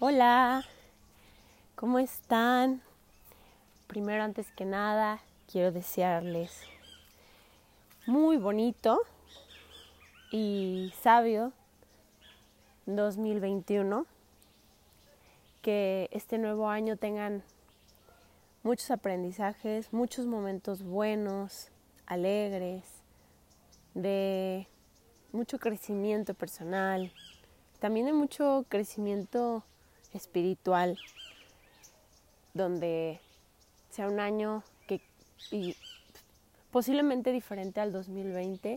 Hola, ¿cómo están? Primero, antes que nada, quiero desearles muy bonito y sabio 2021. Que este nuevo año tengan muchos aprendizajes, muchos momentos buenos, alegres, de mucho crecimiento personal, también de mucho crecimiento espiritual, donde sea un año que y posiblemente diferente al 2020,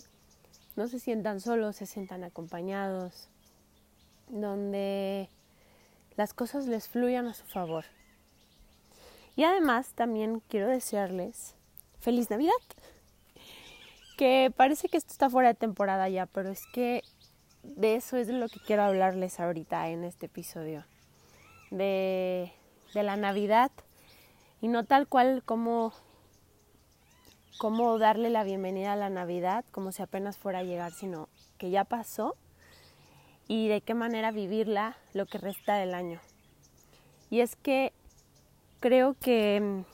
no se sientan solos, se sientan acompañados, donde las cosas les fluyan a su favor. Y además también quiero desearles feliz Navidad, que parece que esto está fuera de temporada ya, pero es que de eso es de lo que quiero hablarles ahorita en este episodio de, la Navidad y no tal cual como, como darle la bienvenida a la Navidad como si apenas fuera a llegar, sino que ya pasó y de qué manera vivirla lo que resta del año. Y es que creo que mm,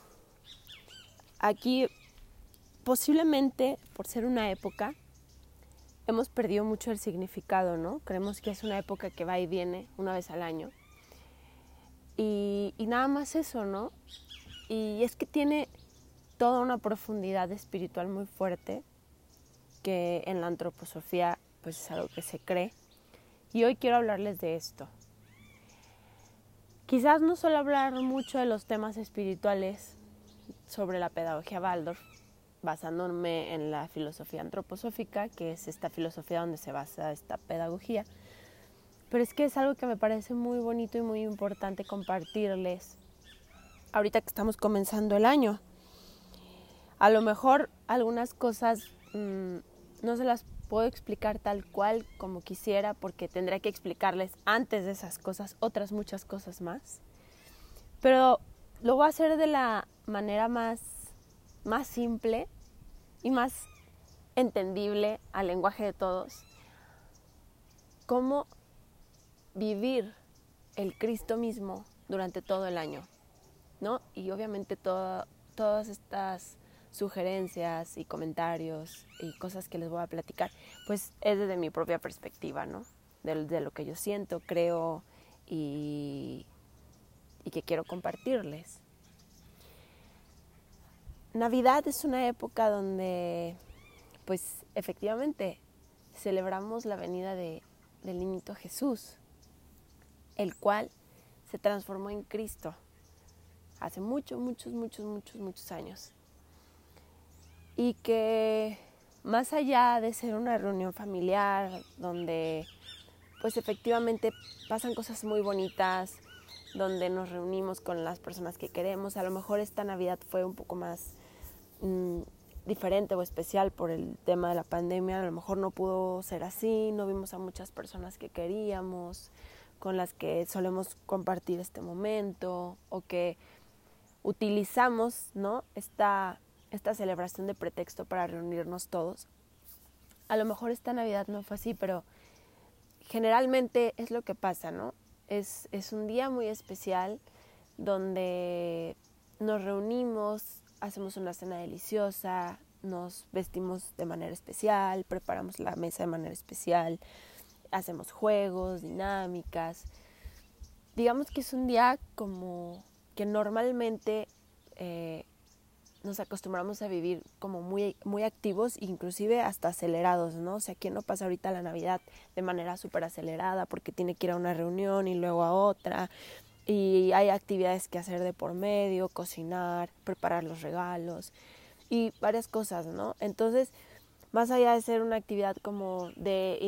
aquí posiblemente por ser una época hemos perdido mucho el significado, ¿no? Creemos que es una época que va y viene una vez al año y, nada más eso, ¿no? Y es que tiene toda una profundidad espiritual muy fuerte que en la antroposofía pues es algo que se cree. Y hoy quiero hablarles de esto. Quizás no suelo hablar mucho de los temas espirituales sobre la pedagogía Waldorf, basándome en la filosofía antroposófica, que es esta filosofía donde se basa esta pedagogía pero es que es algo que me parece muy bonito y muy importante compartirles ahorita que estamos comenzando el año. A lo mejor algunas cosas mm, no se las puedo explicar tal cual como quisiera porque tendría que explicarles antes de esas cosas otras muchas cosas más. Pero lo voy a hacer de la manera más, más simple y más entendible al lenguaje de todos. Cómo vivir el Cristo mismo durante todo el año, ¿no? Y obviamente todas estas sugerencias y comentarios y cosas que les voy a platicar, pues es desde mi propia perspectiva, ¿no? De, lo que yo siento, creo y, que quiero compartirles. Navidad es una época donde, pues efectivamente, celebramos la venida de, del niñito Jesús, el cual se transformó en Cristo hace muchos, muchos, muchos, muchos, muchos años. Y que más allá de ser una reunión familiar donde pues efectivamente pasan cosas muy bonitas, donde nos reunimos con las personas que queremos, a lo mejor esta Navidad fue un poco más mm, diferente o especial por el tema de la pandemia, a lo mejor no pudo ser así, no vimos a muchas personas que queríamos, con las que solemos compartir este momento o que utilizamos ¿no? esta, esta celebración de pretexto para reunirnos todos. A lo mejor esta Navidad no fue así, pero generalmente es lo que pasa, ¿no? Es, es un día muy especial donde nos reunimos, hacemos una cena deliciosa, nos vestimos de manera especial, preparamos la mesa de manera especial, hacemos juegos, dinámicas. Digamos que es un día como que normalmente eh, nos acostumbramos a vivir como muy, muy activos, inclusive hasta acelerados, ¿no? O sea, ¿quién no pasa ahorita la Navidad de manera súper acelerada porque tiene que ir a una reunión y luego a otra? Y hay actividades que hacer de por medio, cocinar, preparar los regalos y varias cosas, ¿no? Entonces, más allá de ser una actividad como de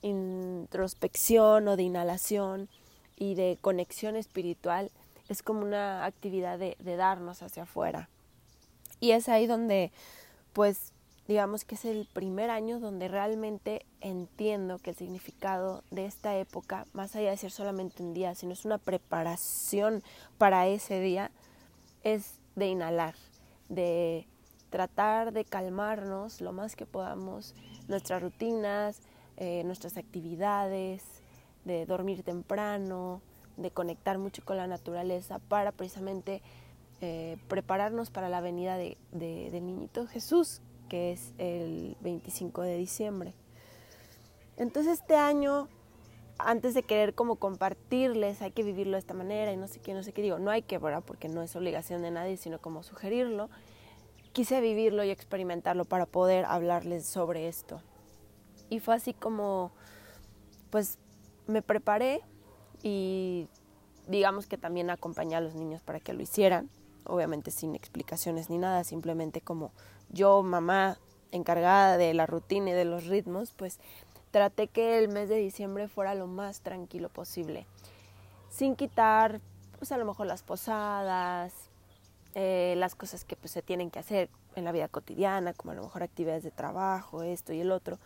introspección o de inhalación y de conexión espiritual, es como una actividad de, de darnos hacia afuera. Y es ahí donde, pues, digamos que es el primer año donde realmente entiendo que el significado de esta época, más allá de ser solamente un día, sino es una preparación para ese día, es de inhalar, de tratar de calmarnos lo más que podamos nuestras rutinas, eh, nuestras actividades, de dormir temprano, conectar mucho con la naturaleza para precisamente eh, prepararnos para la venida de, del niñito Jesús, que es el 25 de diciembre. Entonces este año, antes de querer como compartirles, hay que vivirlo de esta manera y no sé qué, no sé qué digo, no hay que, ¿verdad? Porque no es obligación de nadie, sino como sugerirlo. Quise vivirlo y experimentarlo para poder hablarles sobre esto. Y fue así como, pues me preparé y digamos que también acompañé a los niños para que lo hicieran, obviamente sin explicaciones ni nada, simplemente como yo, mamá, encargada de la rutina y de los ritmos, pues traté que el mes de diciembre fuera lo más tranquilo posible, sin quitar, pues a lo mejor las posadas, eh, las cosas que pues se tienen que hacer en la vida cotidiana, como a lo mejor actividades de trabajo, esto y el otro.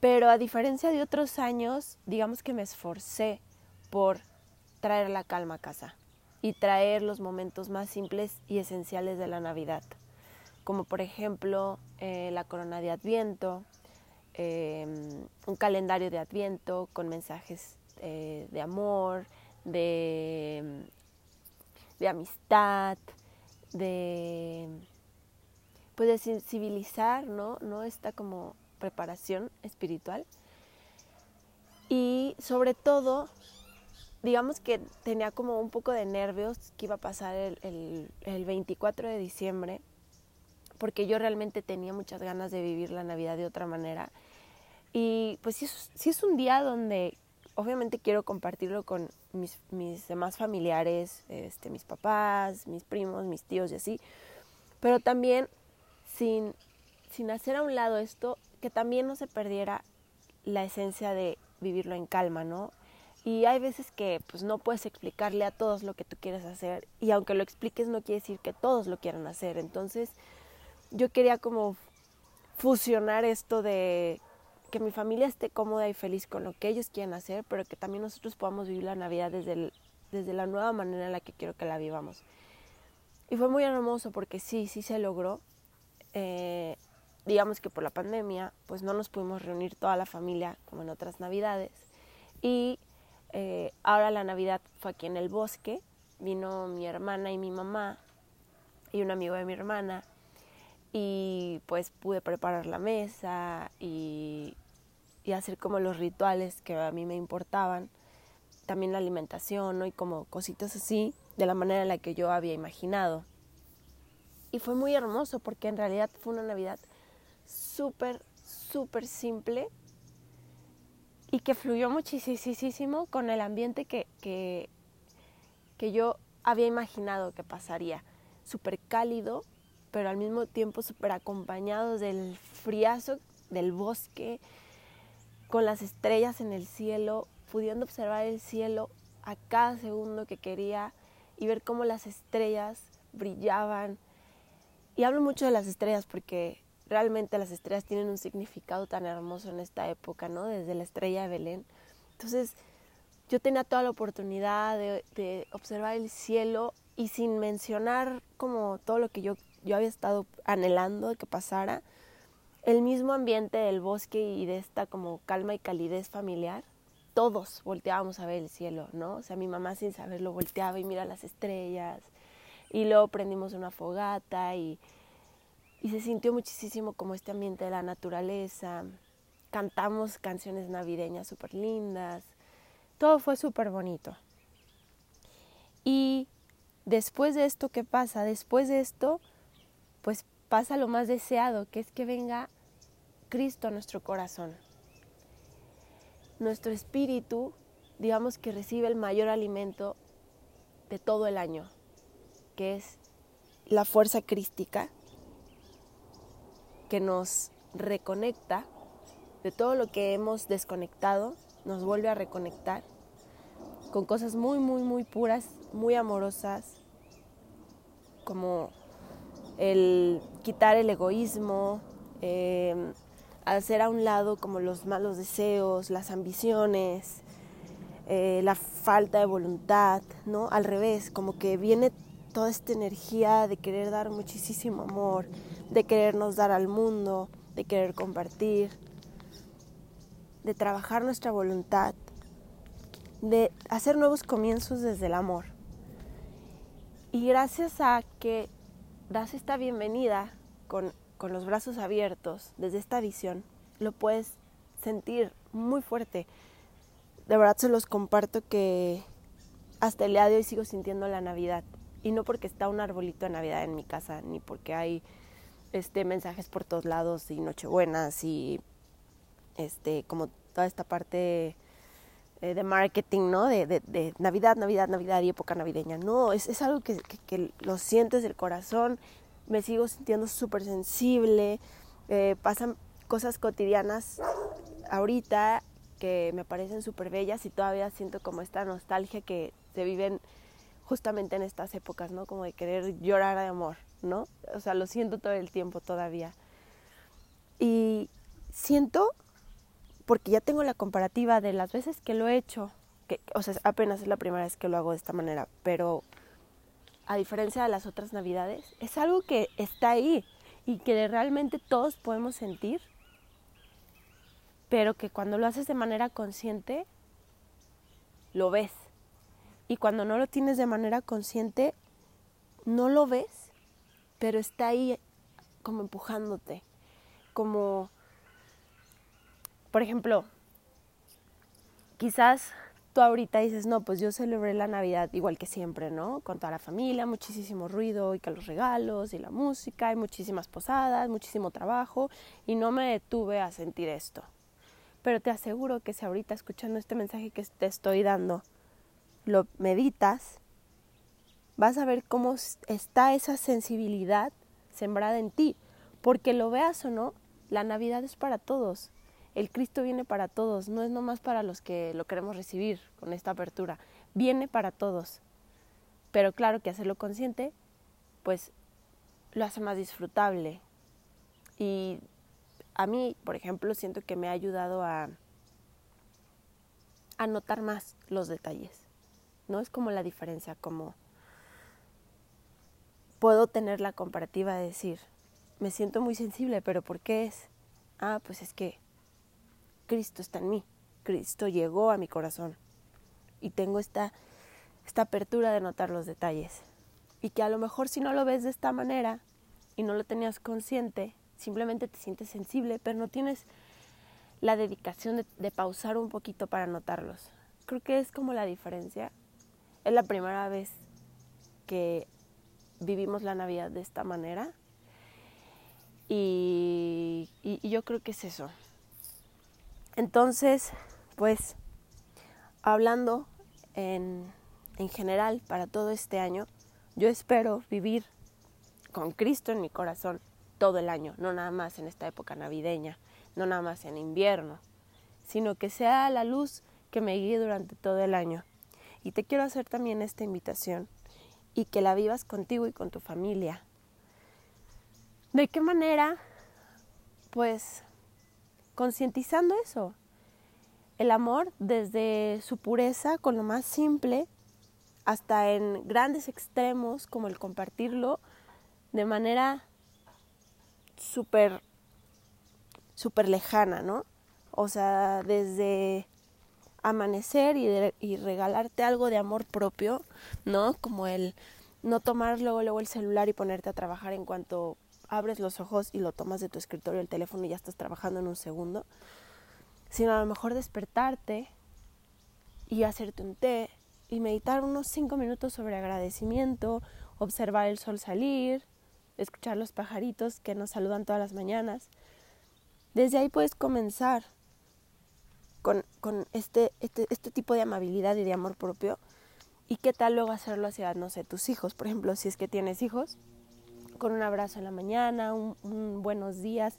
Pero a diferencia de otros años, digamos que me esforcé por traer la calma a casa y traer los momentos más simples y esenciales de la Navidad, como por ejemplo eh, la corona de Adviento, em, un calendario de Adviento con mensajes eh, de amor, de, de amistad, de pues de sensibilizar, ¿no? No esta como preparación espiritual. Y sobre todo digamos que tenía como un poco de nervios que iba a pasar el, el, 24 de diciembre, porque yo realmente tenía muchas ganas de vivir la Navidad de otra manera. Y pues sí es, es un día donde obviamente quiero compartirlo con mis, mis demás familiares, este, mis papás, mis primos, mis tíos y así, pero también sin, sin hacer a un lado esto, que también no se perdiera la esencia de vivirlo en calma, ¿no? Y hay veces que pues no puedes explicarle a todos lo que tú quieres hacer y aunque lo expliques no quiere decir que todos lo quieran hacer. Entonces yo quería como fusionar esto de que mi familia esté cómoda y feliz con lo que ellos quieren hacer, pero que también nosotros podamos vivir la Navidad desde, desde la nueva manera en la que quiero que la vivamos. Y fue muy hermoso porque sí, sí se logró. Eh, digamos que por la pandemia, pues no nos pudimos reunir toda la familia como en otras Navidades. Y eh, ahora la Navidad fue aquí en el bosque, vino mi hermana y mi mamá y un amigo de mi hermana y pues pude preparar la mesa y, y hacer como los rituales que a mí me importaban, también la alimentación y como cositas así de la manera en la que yo había imaginado. Y fue muy hermoso porque en realidad fue una Navidad súper, súper simple y que fluyó muchísimo con el ambiente que, que, que yo había imaginado que pasaría. Súper cálido, pero al mismo tiempo súper acompañado del friazo del bosque, con las estrellas en el cielo, pudiendo observar el cielo a cada segundo que quería y ver cómo las estrellas brillaban. Y hablo mucho de las estrellas porque realmente las estrellas tienen un significado tan hermoso en esta época, ¿no? Desde la estrella de Belén. Entonces, yo tenía toda la oportunidad de, observar el cielo y sin mencionar como todo lo que yo, yo había estado anhelando de que pasara, el mismo ambiente del bosque y de esta como calma y calidez familiar, todos volteábamos a ver el cielo, ¿no? O sea, mi mamá sin saberlo volteaba y mira las estrellas y luego prendimos una fogata y y se sintió muchísimo como este ambiente de la naturaleza. Cantamos canciones navideñas súper lindas. Todo fue súper bonito. Y después de esto, ¿qué pasa? Después de esto, pues pasa lo más deseado, que es que venga Cristo a nuestro corazón. Nuestro espíritu, digamos que recibe el mayor alimento de todo el año, que es la fuerza crística que nos reconecta de todo lo que hemos desconectado, nos vuelve a reconectar con cosas muy, muy, muy puras, muy amorosas, como el quitar el egoísmo, em, hacer a un lado como los malos deseos, las ambiciones, eh, la falta de voluntad, ¿no? Al revés, como que viene toda esta energía de querer dar muchísimo amor, de querernos dar al mundo, de querer compartir, de trabajar nuestra voluntad de hacer nuevos comienzos desde el amor. Y gracias a que das esta bienvenida con, con los brazos abiertos desde esta visión, lo puedes sentir muy fuerte. De verdad se los comparto que hasta el día de hoy sigo sintiendo la Navidad. Y no porque está un arbolito de Navidad en mi casa, ni porque hay este, mensajes por todos lados y Nochebuenas y este, como toda esta parte eh, de marketing, ¿no? De, de, Navidad, Navidad, Navidad y época navideña. No, es, es algo que, que, lo sientes del corazón, me sigo sintiendo súper sensible, eh, pasan cosas cotidianas ahorita que me parecen súper bellas y todavía siento como esta nostalgia que se viven justamente en estas épocas, ¿no? Como de querer llorar de amor, ¿no? O sea, lo siento todo el tiempo todavía. Y siento, porque ya tengo la comparativa de las veces que lo he hecho, que, o sea, apenas es la primera vez que lo hago de esta manera, pero a diferencia de las otras navidades, es algo que está ahí y que realmente todos podemos sentir pero que cuando lo haces de manera consciente, lo ves. Y cuando no lo tienes de manera consciente, no lo ves, pero está ahí como empujándote. Como, por ejemplo, quizás tú ahorita dices, no, pues yo celebré la Navidad igual que siempre, ¿no? Con toda la familia, muchísimo ruido y que los regalos y la música y muchísimas posadas, muchísimo trabajo y no me detuve a sentir esto. Pero te aseguro que si ahorita escuchando este mensaje que te estoy dando, lo meditas, vas a ver cómo está esa sensibilidad sembrada en ti. Porque lo veas o no, la Navidad es para todos. El Cristo viene para todos, no es nomás para los que lo queremos recibir con esta apertura. Viene para todos. Pero claro que hacerlo consciente, pues lo hace más disfrutable. Y a mí, por ejemplo, siento que me ha ayudado a, a notar más los detalles. ¿No? Es como la diferencia, como puedo tener la comparativa de decir, me siento muy sensible, pero ¿por qué es? Ah, pues es que Cristo está en mí, Cristo llegó a mi corazón y tengo esta, esta apertura de notar los detalles. Y que a lo mejor si no lo ves de esta manera y no lo tenías consciente, simplemente te sientes sensible, pero no tienes la dedicación de, pausar un poquito para notarlos. Creo que es como la diferencia. Es la primera vez que vivimos la Navidad de esta manera y, y, yo creo que es eso. Entonces, pues, hablando en, en general para todo este año, yo espero vivir con Cristo en mi corazón todo el año, no nada más en esta época navideña, no nada más en invierno, sino que sea la luz que me guíe durante todo el año. Y te quiero hacer también esta invitación y que la vivas contigo y con tu familia. ¿De qué manera? Pues concientizando eso. El amor desde su pureza, con lo más simple, hasta en grandes extremos como el compartirlo de manera súper, lejana, ¿no? O sea, desde amanecer y, y, regalarte algo de amor propio, ¿no? Como el no tomar luego, luego el celular y ponerte a trabajar en cuanto abres los ojos y lo tomas de tu escritorio, el teléfono y ya estás trabajando en un segundo, sino a lo mejor despertarte y hacerte un té y meditar unos cinco minutos sobre agradecimiento, observar el sol salir, escuchar los pajaritos que nos saludan todas las mañanas. Desde ahí puedes comenzar con, con este, este, este tipo de amabilidad y de amor propio. ¿Y qué tal luego hacerlo hacia, no sé, tus hijos? Por ejemplo, si es que tienes hijos, con un abrazo en la mañana, un, buenos días,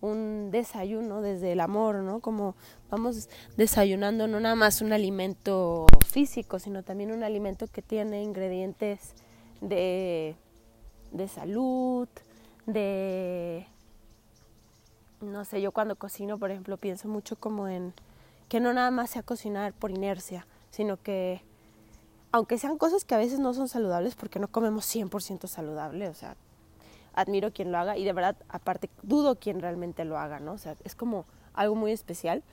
un desayuno desde el amor, ¿no? Como vamos desayunando no nada más un alimento físico, sino también un alimento que tiene ingredientes de de salud, de, no sé, yo cuando cocino, por ejemplo, pienso mucho como en que no nada más sea cocinar por inercia, sino que aunque sean cosas que a veces no son saludables, porque no comemos 100% saludable, o sea, admiro quien lo haga y de verdad, aparte, dudo quien realmente lo haga, ¿no? O sea, es como algo muy especial,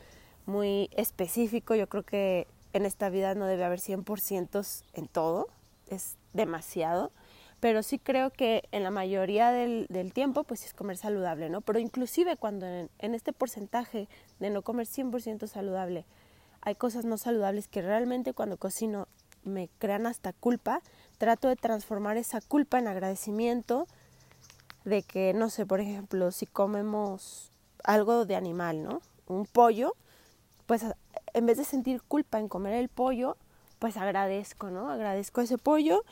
muy específico, yo creo que en esta vida no debe haber 100% en todo, es demasiado, pero sí creo que en la mayoría del, tiempo pues es comer saludable, ¿no? Pero inclusive cuando en, en este porcentaje de no comer 100% saludable hay cosas no saludables que realmente cuando cocino me crean hasta culpa, trato de transformar esa culpa en agradecimiento de que, no sé, por ejemplo, si comemos algo de animal, ¿no? Un pollo, pues en vez de sentir culpa en comer el pollo, pues agradezco, ¿no? Agradezco ese pollo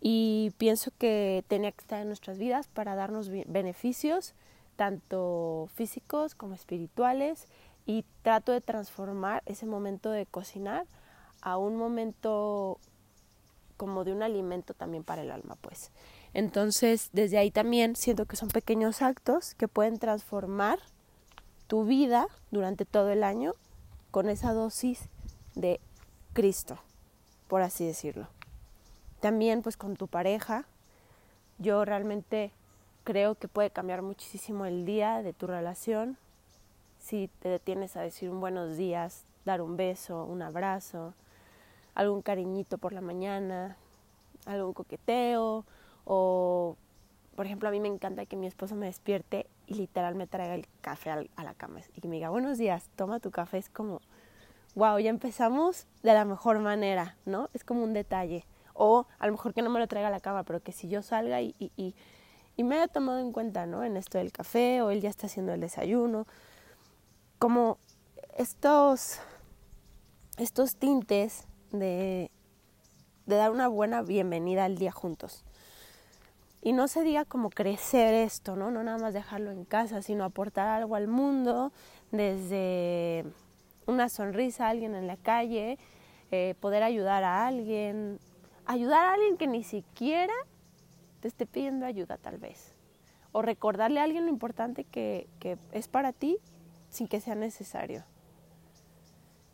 y pienso que tenía que estar en nuestras vidas para darnos beneficios, tanto físicos como espirituales, y trato de transformar ese momento de cocinar a un momento como de un alimento también para el alma, pues. Entonces, desde ahí también siento que son pequeños actos que pueden transformar tu vida durante todo el año con esa dosis de Cristo, por así decirlo. También pues con tu pareja, yo realmente creo que puede cambiar muchísimo el día de tu relación si te detienes a decir un buenos días, dar un beso, un abrazo, algún cariñito por la mañana, algún coqueteo o por ejemplo a mí me encanta que mi esposo me despierte y literal me traiga el café a la cama y que me diga buenos días, toma tu café, es como, wow, ya empezamos de la mejor manera, ¿no? Es como un detalle. O a lo mejor que no me lo traiga a la cama, pero que si yo salga y, y, y, me haya tomado en cuenta, ¿no? En esto del café o él ya está haciendo el desayuno. Como estos, estos tintes de, de dar una buena bienvenida al día juntos. Y no se diga como crecer esto, ¿no? No nada más dejarlo en casa, sino aportar algo al mundo desde una sonrisa a alguien en la calle, eh, poder ayudar a alguien, ayudar a alguien que ni siquiera te esté pidiendo ayuda tal vez. O recordarle a alguien lo importante que, que es para ti sin que sea necesario.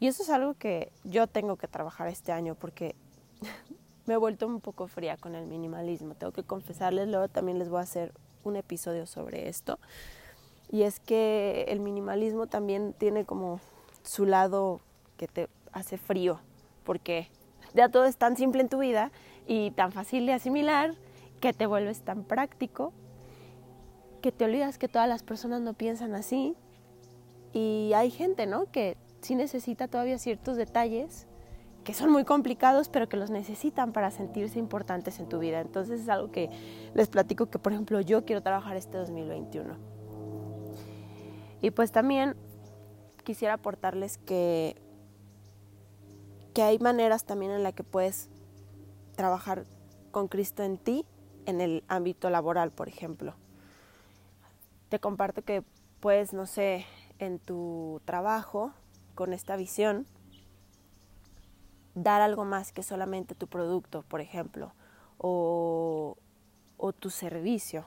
Y eso es algo que yo tengo que trabajar este año porque me he vuelto un poco fría con el minimalismo. Tengo que confesarles, luego también les voy a hacer un episodio sobre esto. Y es que el minimalismo también tiene como su lado que te hace frío, porque ya todo es tan simple en tu vida y tan fácil de asimilar que te vuelves tan práctico que te olvidas que todas las personas no piensan así y hay gente, ¿no? Que sí necesita todavía ciertos detalles que son muy complicados, pero que los necesitan para sentirse importantes en tu vida. Entonces es algo que les platico que, por ejemplo, yo quiero trabajar este 2021. Y pues también quisiera aportarles que, que hay maneras también en las que puedes trabajar con Cristo en ti en el ámbito laboral, por ejemplo. Te comparto que puedes, no sé, en tu trabajo con esta visión, dar algo más que solamente tu producto, por ejemplo, o, tu servicio,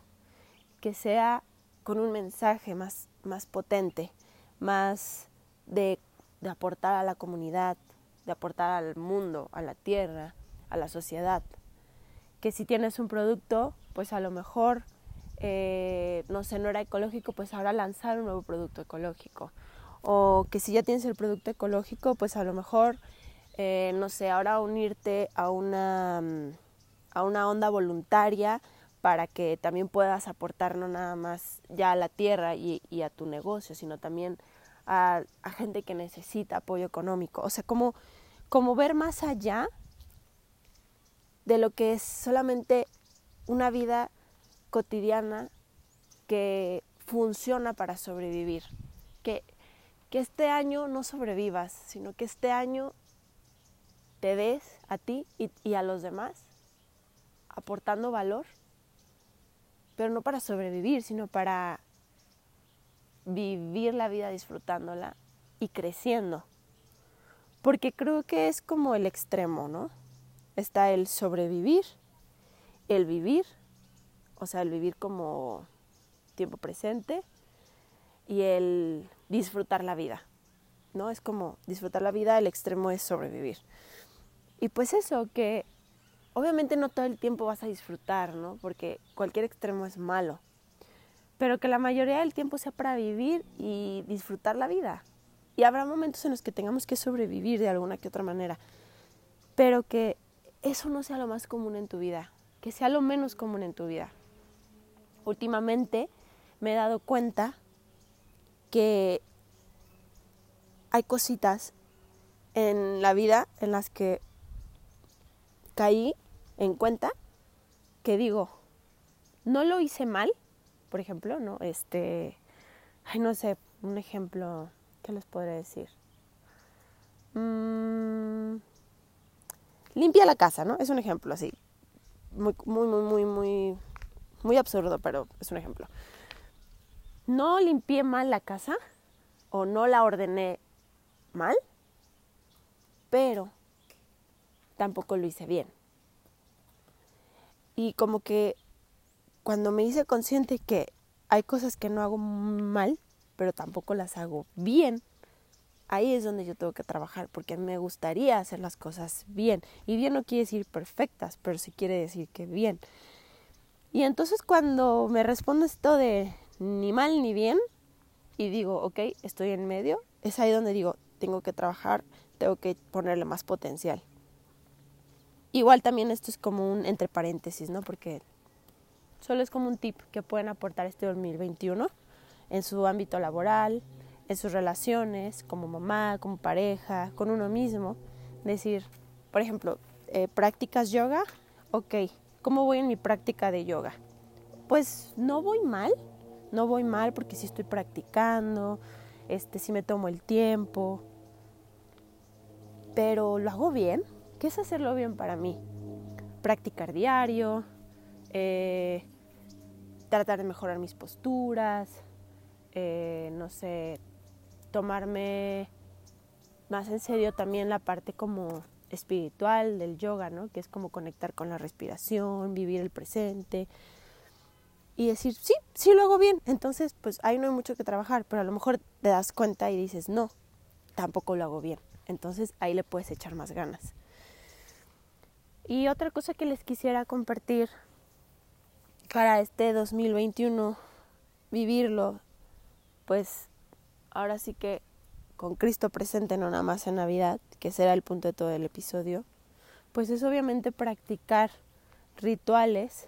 que sea con un mensaje más, más potente, más de, aportar a la comunidad, de aportar al mundo, a la tierra, a la sociedad. Que si tienes un producto, pues a lo mejor, eh, no sé, no era ecológico, pues ahora lanzar un nuevo producto ecológico. O que si ya tienes el producto ecológico, pues a lo mejor eh, no sé, ahora unirte a una, mm, a una onda voluntaria para que también puedas aportar no nada más ya a la tierra y, a tu negocio, sino también a, gente que necesita apoyo económico. O sea, como, como ver más allá de lo que es solamente una vida cotidiana que funciona para sobrevivir. Que, que este año no sobrevivas, sino que este año te des a ti y, a los demás aportando valor, pero no para sobrevivir, sino para vivir la vida disfrutándola y creciendo. Porque creo que es como el extremo, ¿no? Está el sobrevivir, el vivir, o sea, el vivir como tiempo presente y el disfrutar la vida, ¿no? Es como disfrutar la vida, el extremo es sobrevivir. Y pues eso, que obviamente no todo el tiempo vas a disfrutar, ¿no? Porque cualquier extremo es malo. Pero que la mayoría del tiempo sea para vivir y disfrutar la vida. y habrá momentos en los que tengamos que sobrevivir de alguna que otra manera, pero que eso no sea lo más común en tu vida, que sea lo menos común en tu vida. Últimamente me he dado cuenta que hay cositas en la vida en las que caí en cuenta que digo, no lo hice mal, por ejemplo, ¿no? Este, ay, no sé, un ejemplo, ¿qué les podré decir? Mm, limpia la casa, ¿no? Es un ejemplo así, muy, muy, muy, muy, muy, muy absurdo, pero es un ejemplo. No limpié mal la casa o no la ordené mal, pero tampoco lo hice bien. Y como que cuando me hice consciente que hay cosas que no hago mal, pero tampoco las hago bien, ahí es donde yo tengo que trabajar, porque me gustaría hacer las cosas bien. Y bien no quiere decir perfectas, pero sí quiere decir que bien. Y entonces cuando me respondo esto de ni mal ni bien, y digo, ok, estoy en medio, es ahí donde digo, tengo que trabajar, tengo que ponerle más potencial. Igual también esto es como un entre paréntesis, ¿no? Porque solo es como un tip que pueden aportar este 2021 en su ámbito laboral, en sus relaciones, como mamá, como pareja, con uno mismo. Decir, por ejemplo, eh, ¿practicas yoga? Ok, ¿cómo voy en mi práctica de yoga? Pues no voy mal, no voy mal porque sí estoy practicando, este, sí me tomo el tiempo, pero lo hago bien. ¿Qué es hacerlo bien para mí? Practicar diario, eh, tratar de mejorar mis posturas, eh, no sé, tomarme más en serio también la parte como espiritual del yoga, ¿no? Que es como conectar con la respiración, vivir el presente y decir, sí, sí lo hago bien. Entonces, pues ahí no hay mucho que trabajar, pero a lo mejor te das cuenta y dices, no, tampoco lo hago bien. Entonces ahí le puedes echar más ganas. Y otra cosa que les quisiera compartir para este 2021, vivirlo, pues ahora sí que con Cristo presente, no nada más en Navidad, que será el punto de todo el episodio, pues es obviamente practicar rituales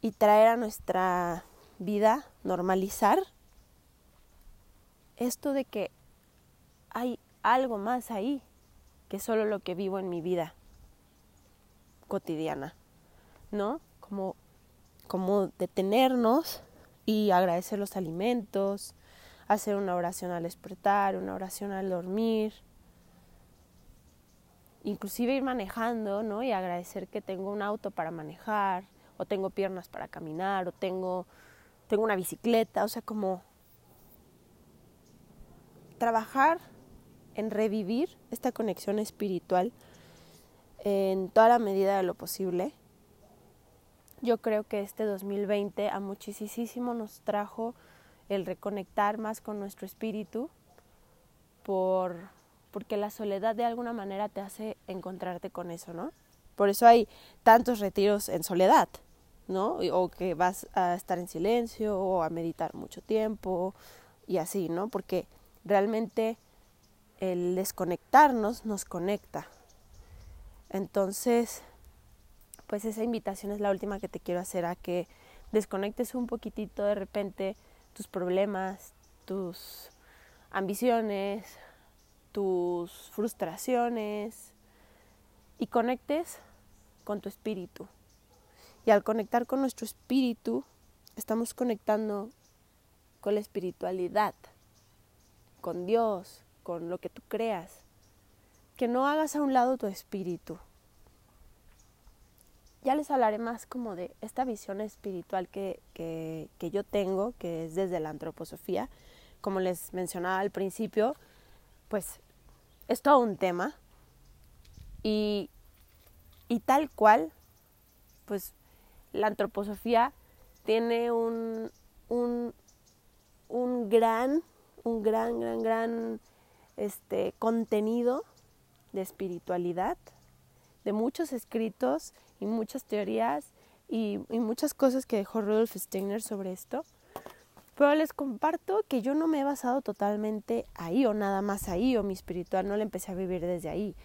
y traer a nuestra vida, normalizar esto de que hay algo más ahí que solo lo que vivo en mi vida cotidiana, ¿no? Como, como detenernos y agradecer los alimentos, hacer una oración al despertar, una oración al dormir, inclusive ir manejando, ¿no? Y agradecer que tengo un auto para manejar, o tengo piernas para caminar, o tengo, tengo una bicicleta, o sea, como trabajar en revivir esta conexión espiritual en toda la medida de lo posible. Yo creo que este 2020 a muchísimo nos trajo el reconectar más con nuestro espíritu por porque la soledad de alguna manera te hace encontrarte con eso, ¿no? Por eso hay tantos retiros en soledad, ¿no? O que vas a estar en silencio o a meditar mucho tiempo y así, ¿no? Porque realmente el desconectarnos nos conecta. Entonces, pues esa invitación es la última que te quiero hacer a que desconectes un poquitito de repente tus problemas, tus ambiciones, tus frustraciones y conectes con tu espíritu. Y al conectar con nuestro espíritu, estamos conectando con la espiritualidad, con Dios, con lo que tú creas, que no hagas a un lado tu espíritu. Ya les hablaré más como de esta visión espiritual que, que, yo tengo, que es desde la antroposofía. Como les mencionaba al principio, pues es todo un tema. Y, y tal cual, pues la antroposofía tiene un, un, un gran, un gran, gran, gran este contenido de espiritualidad, de muchos escritos y muchas teorías y, muchas cosas que dejó Rudolf Steiner sobre esto. Pero les comparto que yo no me he basado totalmente ahí o nada más ahí o mi espiritual no la empecé a vivir desde ahí.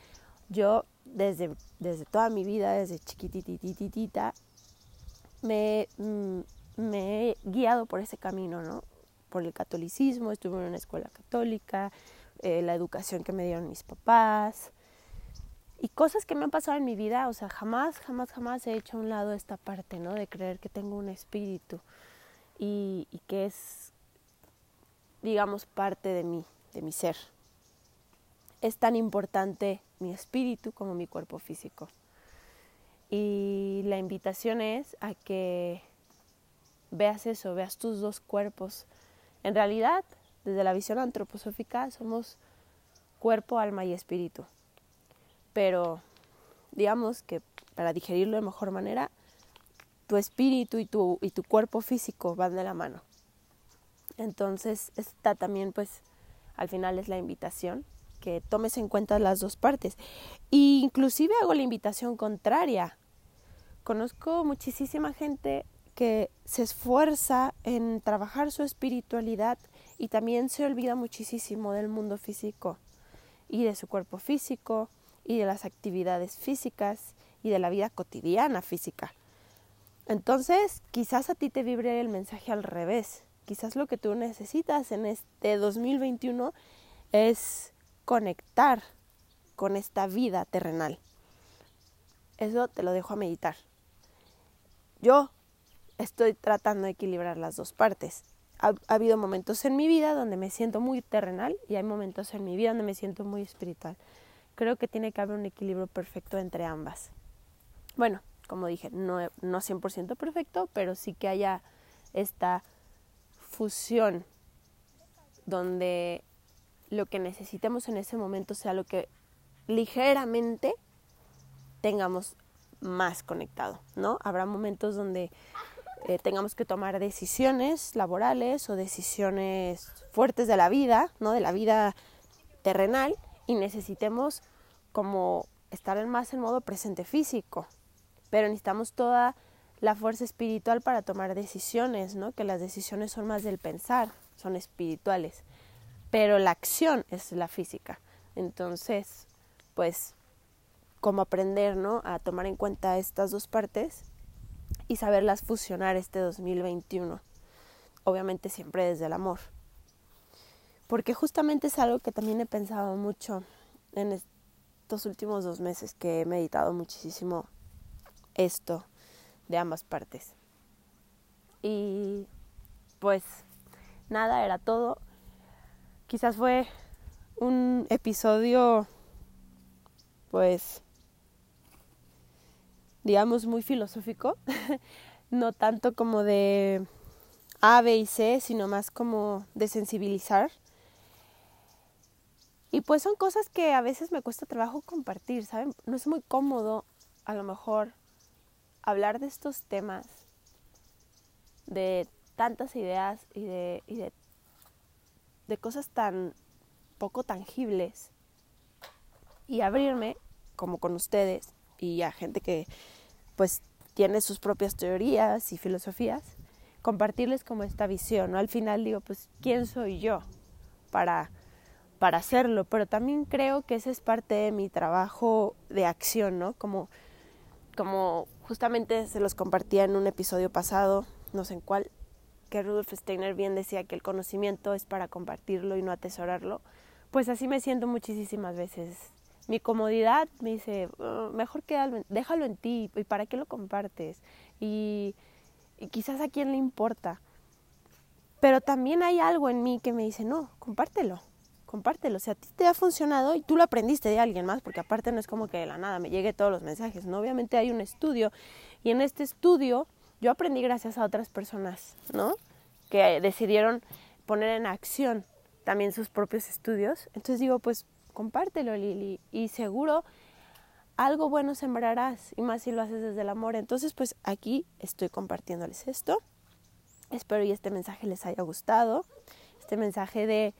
Yo desde, desde toda mi vida, desde chiquititititita, me, mm, me he guiado por ese camino, ¿no? Por el catolicismo, estuve en una escuela católica, eh, la educación que me dieron mis papás y cosas que me han pasado en mi vida, o sea, jamás, jamás, jamás he hecho a un lado esta parte, ¿no? De creer que tengo un espíritu y, que es, digamos, parte de mí, de mi ser. Es tan importante mi espíritu como mi cuerpo físico. Y la invitación es a que veas eso, veas tus dos cuerpos. En realidad, desde la visión antroposófica, somos cuerpo, alma y espíritu. Pero digamos que para digerirlo de mejor manera, tu espíritu y tu, y tu cuerpo físico van de la mano. Entonces, esta también, pues, al final es la invitación, que tomes en cuenta las dos partes. E inclusive hago la invitación contraria. Conozco muchísima gente que se esfuerza en trabajar su espiritualidad y también se olvida muchísimo del mundo físico y de su cuerpo físico y de las actividades físicas y de la vida cotidiana física. Entonces, quizás a ti te vibre el mensaje al revés. Quizás lo que tú necesitas en este 2021 es conectar con esta vida terrenal. Eso te lo dejo a meditar. Yo estoy tratando de equilibrar las dos partes. Ha, ha, habido momentos en mi vida donde me siento muy terrenal y hay momentos en mi vida donde me siento muy espiritual. Creo que tiene que haber un equilibrio perfecto entre ambas. Bueno, como dije, no, no 100% perfecto, pero sí que haya esta fusión donde lo que necesitemos en ese momento sea lo que ligeramente tengamos más conectado, ¿no? Habrá momentos donde eh, tengamos que tomar decisiones laborales o decisiones fuertes de la vida, ¿no? De la vida terrenal y necesitemos como estar más en modo presente físico, pero necesitamos toda la fuerza espiritual para tomar decisiones, ¿no? Que las decisiones son más del pensar, son espirituales, pero la acción es la física. Entonces, pues, como aprender, ¿no? A tomar en cuenta estas dos partes y saberlas fusionar este 2021. Obviamente siempre desde el amor. Porque justamente es algo que también he pensado mucho en estos últimos dos meses que he meditado muchísimo esto de ambas partes. Y pues nada, era todo. Quizás fue un episodio pues digamos muy filosófico, no tanto como de A, B y C, sino más como de sensibilizar. Y pues son cosas que a veces me cuesta trabajo compartir, ¿saben? No es muy cómodo a lo mejor hablar de estos temas, de tantas ideas y de, y de, de cosas tan poco tangibles y abrirme como con ustedes y a gente que pues tiene sus propias teorías y filosofías, compartirles como esta visión, ¿no? Al final digo, pues, ¿quién soy yo para, para hacerlo? Pero también creo que esa es parte de mi trabajo de acción, ¿no? Como como justamente se los compartía en un episodio pasado, no sé en cuál, que Rudolf Steiner bien decía que el conocimiento es para compartirlo y no atesorarlo, pues así me siento muchísimas veces. Mi comodidad me dice, oh, mejor quédalo, déjalo en ti, ¿y para qué lo compartes? Y, y quizás a quién le importa. Pero también hay algo en mí que me dice, no, compártelo compártelo. O sea, a ti te ha funcionado y tú lo aprendiste de alguien más, porque aparte no es como que de la nada me llegue todos los mensajes, ¿no? Obviamente hay un estudio y en este estudio yo aprendí gracias a otras personas, ¿no? Que decidieron poner en acción también sus propios estudios. Entonces digo, pues compártelo, Lili, y seguro algo bueno sembrarás, y más si lo haces desde el amor. Entonces, pues aquí estoy compartiéndoles esto. Espero y este mensaje les haya gustado. Este mensaje de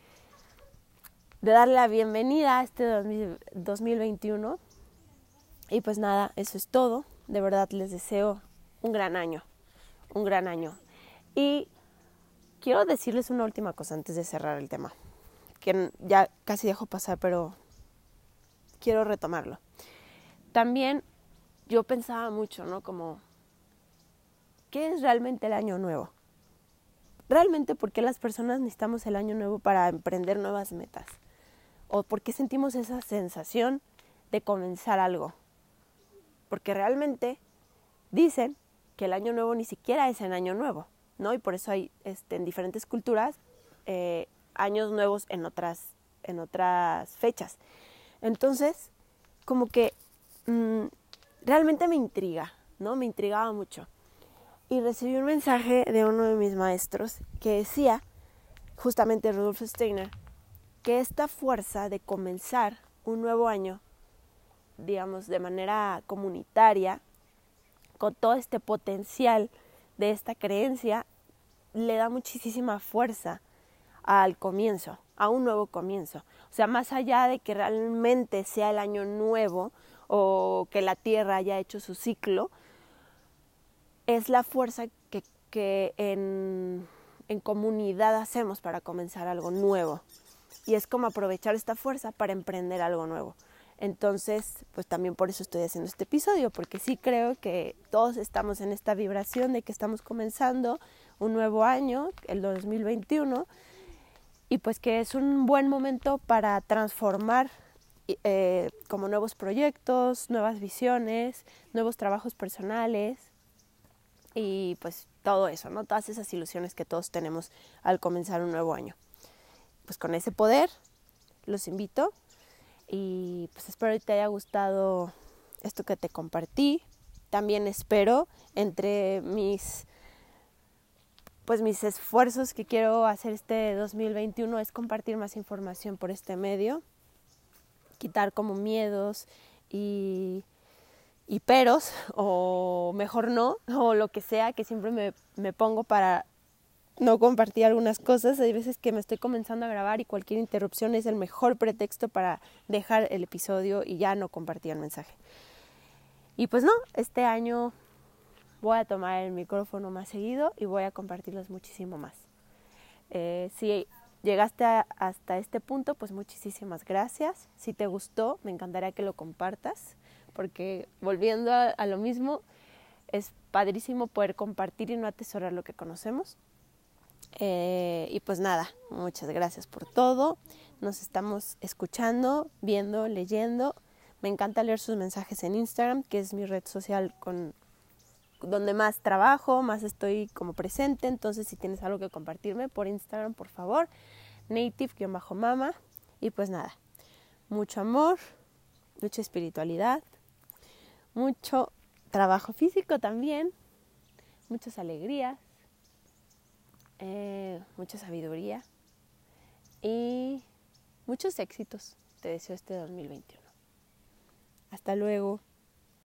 de darle la bienvenida a este 2021. Y pues nada, eso es todo. De verdad les deseo un gran año, un gran año. Y quiero decirles una última cosa antes de cerrar el tema, que ya casi dejo pasar, pero quiero retomarlo. También yo pensaba mucho, ¿no? Como, ¿qué es realmente el año nuevo? Realmente, ¿por qué las personas necesitamos el año nuevo para emprender nuevas metas? ¿O por qué sentimos esa sensación de comenzar algo? Porque realmente dicen que el año nuevo ni siquiera es el año nuevo, ¿no? Y por eso hay este, en diferentes culturas eh, años nuevos en otras, en otras fechas. Entonces, como que mm, realmente me intriga, ¿no? Me intrigaba mucho. Y recibí un mensaje de uno de mis maestros que decía, justamente Rudolf Steiner, que esta fuerza de comenzar un nuevo año, digamos, de manera comunitaria, con todo este potencial de esta creencia, le da muchísima fuerza al comienzo, a un nuevo comienzo. O sea, más allá de que realmente sea el año nuevo o que la Tierra haya hecho su ciclo, es la fuerza que, que en, en comunidad hacemos para comenzar algo nuevo. Y es como aprovechar esta fuerza para emprender algo nuevo. Entonces, pues también por eso estoy haciendo este episodio, porque sí creo que todos estamos en esta vibración de que estamos comenzando un nuevo año, el 2021, y pues que es un buen momento para transformar eh, como nuevos proyectos, nuevas visiones, nuevos trabajos personales y pues todo eso, ¿no? Todas esas ilusiones que todos tenemos al comenzar un nuevo año. Pues con ese poder los invito y pues espero que te haya gustado esto que te compartí. También espero entre mis pues mis esfuerzos que quiero hacer este 2021 es compartir más información por este medio, quitar como miedos y, y peros, o mejor no, o lo que sea que siempre me, me pongo para no compartir algunas cosas. Hay veces que me estoy comenzando a grabar y cualquier interrupción es el mejor pretexto para dejar el episodio y ya no compartir el mensaje. Y pues no, este año voy a tomar el micrófono más seguido y voy a compartirlos muchísimo más. Eh, si llegaste hasta este punto, pues muchísimas gracias. Si te gustó, me encantaría que lo compartas, porque volviendo a lo mismo, es padrísimo poder compartir y no atesorar lo que conocemos. Eh, y pues nada, muchas gracias por todo. Nos estamos escuchando, viendo, leyendo. Me encanta leer sus mensajes en Instagram, que es mi red social con donde más trabajo, más estoy como presente. Entonces, si tienes algo que compartirme por Instagram, por favor, native-mama. Y pues nada, mucho amor, mucha espiritualidad, mucho trabajo físico también, muchas alegrías eh, mucha sabiduría y muchos éxitos te deseo este 2021. Hasta luego.